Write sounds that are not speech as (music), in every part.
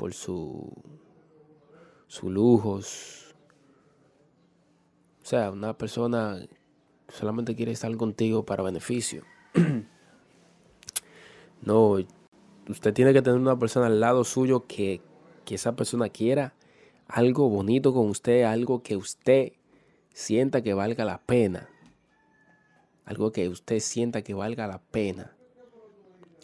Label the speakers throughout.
Speaker 1: Por su, sus lujos. O sea, una persona solamente quiere estar contigo para beneficio. (clears throat) no, usted tiene que tener una persona al lado suyo que, que esa persona quiera algo bonito con usted, algo que usted sienta que valga la pena. Algo que usted sienta que valga la pena.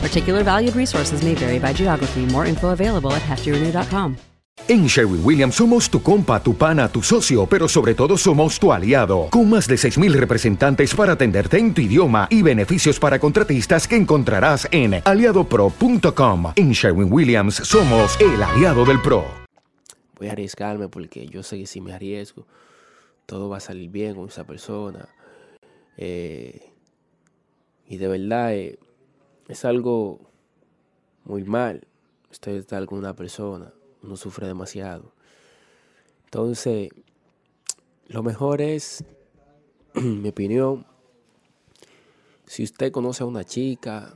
Speaker 2: Particular valued resources may vary by geography. More info available at heftyrenew.com.
Speaker 3: En Sherwin Williams somos tu compa, tu pana, tu socio, pero sobre todo somos tu aliado, con más de 6.000 representantes para atenderte en tu idioma y beneficios para contratistas que encontrarás en aliadopro.com. En Sherwin Williams somos el aliado del PRO.
Speaker 1: Voy a arriesgarme porque yo sé que si me arriesgo, todo va a salir bien con esa persona. Eh, y de verdad eh, es algo muy mal. Usted está con una persona uno sufre demasiado. Entonces, lo mejor es, (clears throat) mi opinión, si usted conoce a una chica,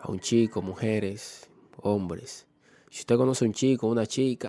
Speaker 1: a un chico, mujeres, hombres, si usted conoce a un chico, una chica,